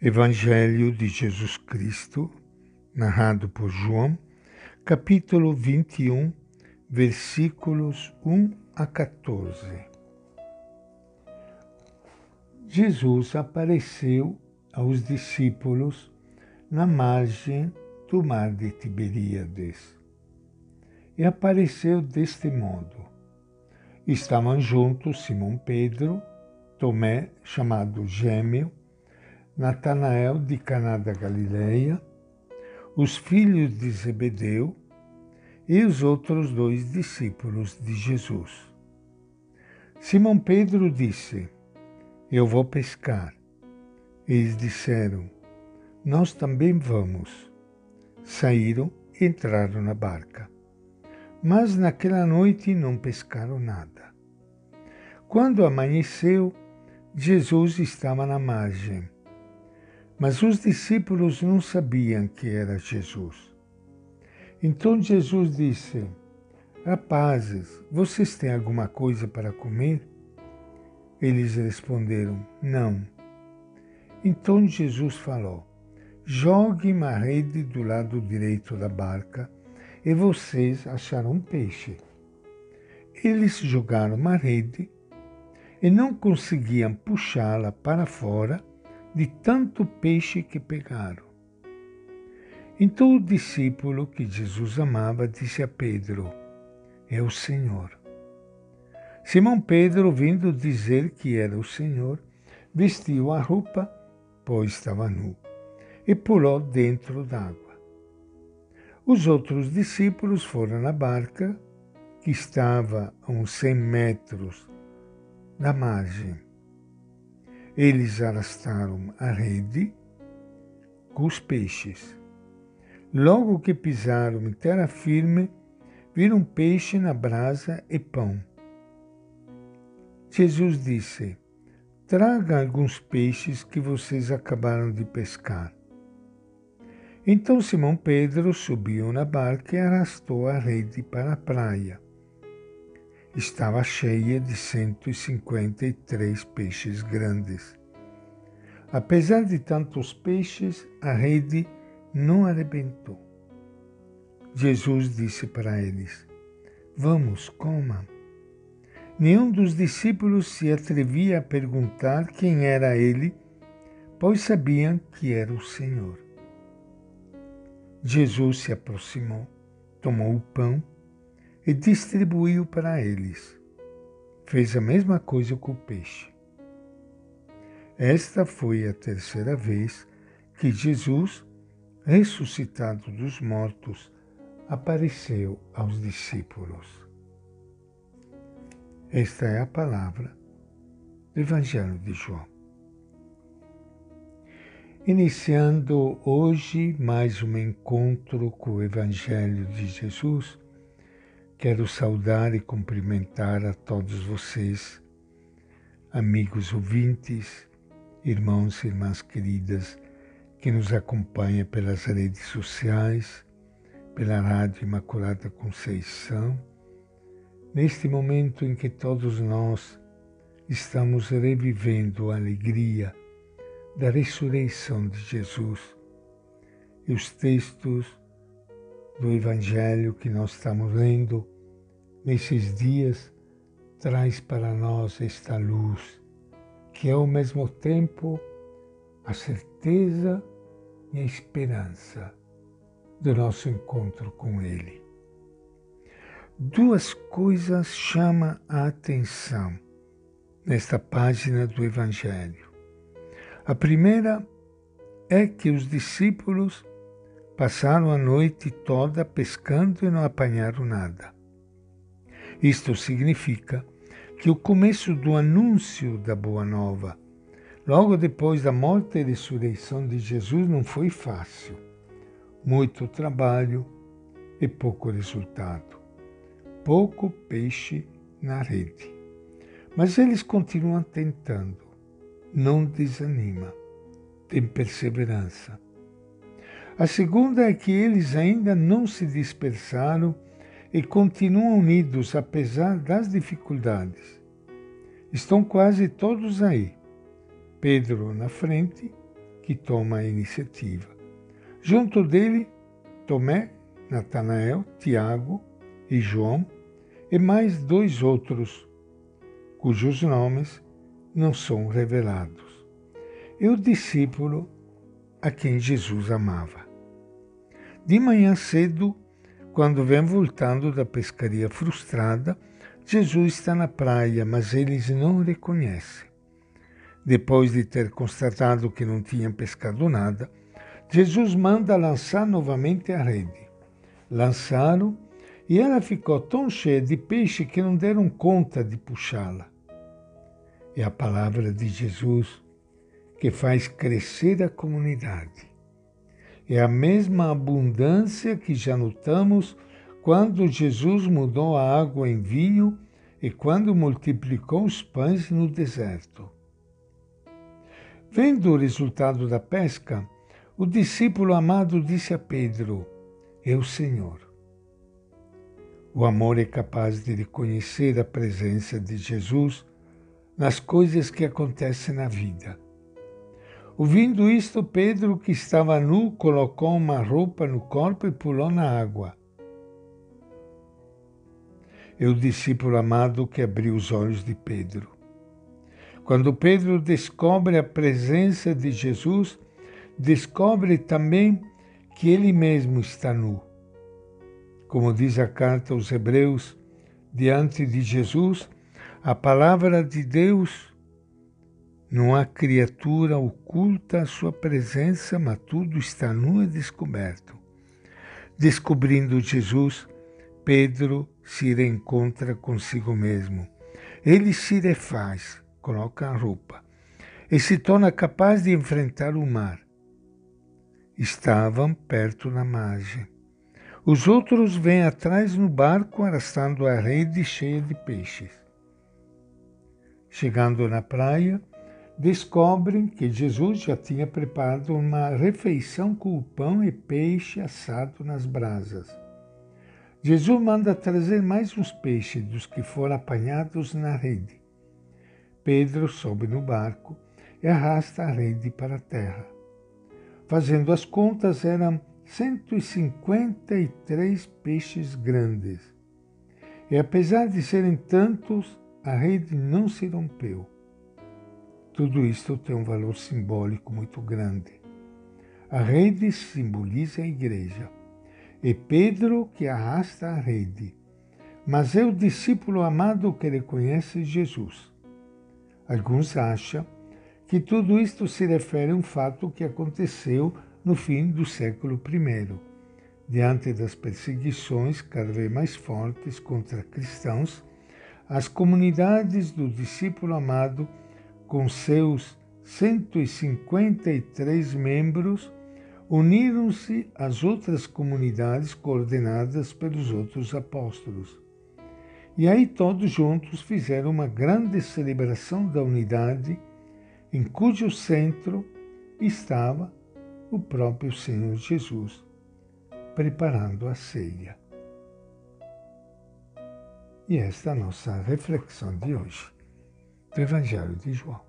Evangelho de Jesus Cristo, narrado por João, capítulo 21, versículos 1 a 14. Jesus apareceu aos discípulos na margem do mar de Tiberíades. E apareceu deste modo. Estavam juntos Simão Pedro, Tomé, chamado Gêmeo, Natanael de Caná da Galileia, os filhos de Zebedeu e os outros dois discípulos de Jesus. Simão Pedro disse: Eu vou pescar. Eles disseram: Nós também vamos. Saíram e entraram na barca. Mas naquela noite não pescaram nada. Quando amanheceu, Jesus estava na margem mas os discípulos não sabiam que era Jesus. Então Jesus disse: Rapazes, vocês têm alguma coisa para comer? Eles responderam: Não. Então Jesus falou: Joguem uma rede do lado direito da barca e vocês acharão peixe. Eles jogaram uma rede e não conseguiam puxá-la para fora de tanto peixe que pegaram. Então o discípulo que Jesus amava disse a Pedro: É o Senhor. Simão Pedro, vindo dizer que era o Senhor, vestiu a roupa, pois estava nu, e pulou dentro d'água. Os outros discípulos foram na barca, que estava a uns cem metros da margem eles arrastaram a rede com os peixes. Logo que pisaram em terra firme, viram peixe na brasa e pão. Jesus disse: Traga alguns peixes que vocês acabaram de pescar. Então Simão Pedro subiu na barca e arrastou a rede para a praia estava cheia de 153 peixes grandes. Apesar de tantos peixes, a rede não arrebentou. Jesus disse para eles: Vamos, comam. Nenhum dos discípulos se atrevia a perguntar quem era ele, pois sabiam que era o Senhor. Jesus se aproximou, tomou o pão e distribuiu para eles. Fez a mesma coisa com o peixe. Esta foi a terceira vez que Jesus, ressuscitado dos mortos, apareceu aos discípulos. Esta é a palavra do Evangelho de João. Iniciando hoje mais um encontro com o Evangelho de Jesus, Quero saudar e cumprimentar a todos vocês, amigos ouvintes, irmãos e irmãs queridas que nos acompanham pelas redes sociais, pela Rádio Imaculada Conceição, neste momento em que todos nós estamos revivendo a alegria da ressurreição de Jesus e os textos do Evangelho que nós estamos lendo nesses dias traz para nós esta luz, que é ao mesmo tempo a certeza e a esperança do nosso encontro com Ele. Duas coisas chamam a atenção nesta página do Evangelho. A primeira é que os discípulos Passaram a noite toda pescando e não apanharam nada. Isto significa que o começo do anúncio da Boa Nova, logo depois da morte e ressurreição de Jesus, não foi fácil. Muito trabalho e pouco resultado. Pouco peixe na rede. Mas eles continuam tentando. Não desanima. Tem perseverança a segunda é que eles ainda não se dispersaram e continuam unidos apesar das dificuldades. Estão quase todos aí. Pedro na frente, que toma a iniciativa. Junto dele, Tomé, Natanael, Tiago e João, e mais dois outros, cujos nomes não são revelados. E o discípulo a quem Jesus amava. De manhã cedo, quando vem voltando da pescaria frustrada, Jesus está na praia, mas eles não reconhecem. Depois de ter constatado que não tinham pescado nada, Jesus manda lançar novamente a rede. Lançaram e ela ficou tão cheia de peixe que não deram conta de puxá-la. É a palavra de Jesus que faz crescer a comunidade. É a mesma abundância que já notamos quando Jesus mudou a água em vinho e quando multiplicou os pães no deserto. Vendo o resultado da pesca, o discípulo amado disse a Pedro: É o Senhor. O amor é capaz de reconhecer a presença de Jesus nas coisas que acontecem na vida. Ouvindo isto, Pedro, que estava nu, colocou uma roupa no corpo e pulou na água. É o discípulo amado que abriu os olhos de Pedro. Quando Pedro descobre a presença de Jesus, descobre também que ele mesmo está nu. Como diz a carta aos Hebreus, diante de Jesus, a palavra de Deus, não há criatura oculta à sua presença, mas tudo está nu e descoberto. Descobrindo Jesus, Pedro se reencontra consigo mesmo. Ele se refaz, coloca a roupa, e se torna capaz de enfrentar o mar. Estavam perto da margem. Os outros vêm atrás no barco arrastando a rede cheia de peixes. Chegando na praia, descobrem que Jesus já tinha preparado uma refeição com o pão e peixe assado nas brasas. Jesus manda trazer mais uns peixes dos que foram apanhados na rede. Pedro sobe no barco e arrasta a rede para a terra. Fazendo as contas, eram 153 peixes grandes. E apesar de serem tantos, a rede não se rompeu. Tudo isto tem um valor simbólico muito grande. A rede simboliza a igreja. É Pedro que arrasta a rede, mas é o discípulo amado que reconhece Jesus. Alguns acham que tudo isto se refere a um fato que aconteceu no fim do século I, diante das perseguições cada vez mais fortes contra cristãos, as comunidades do discípulo amado, com seus 153 membros, uniram-se às outras comunidades coordenadas pelos outros apóstolos. E aí todos juntos fizeram uma grande celebração da unidade, em cujo centro estava o próprio Senhor Jesus, preparando a ceia. E esta é a nossa reflexão de hoje do Evangelho de João.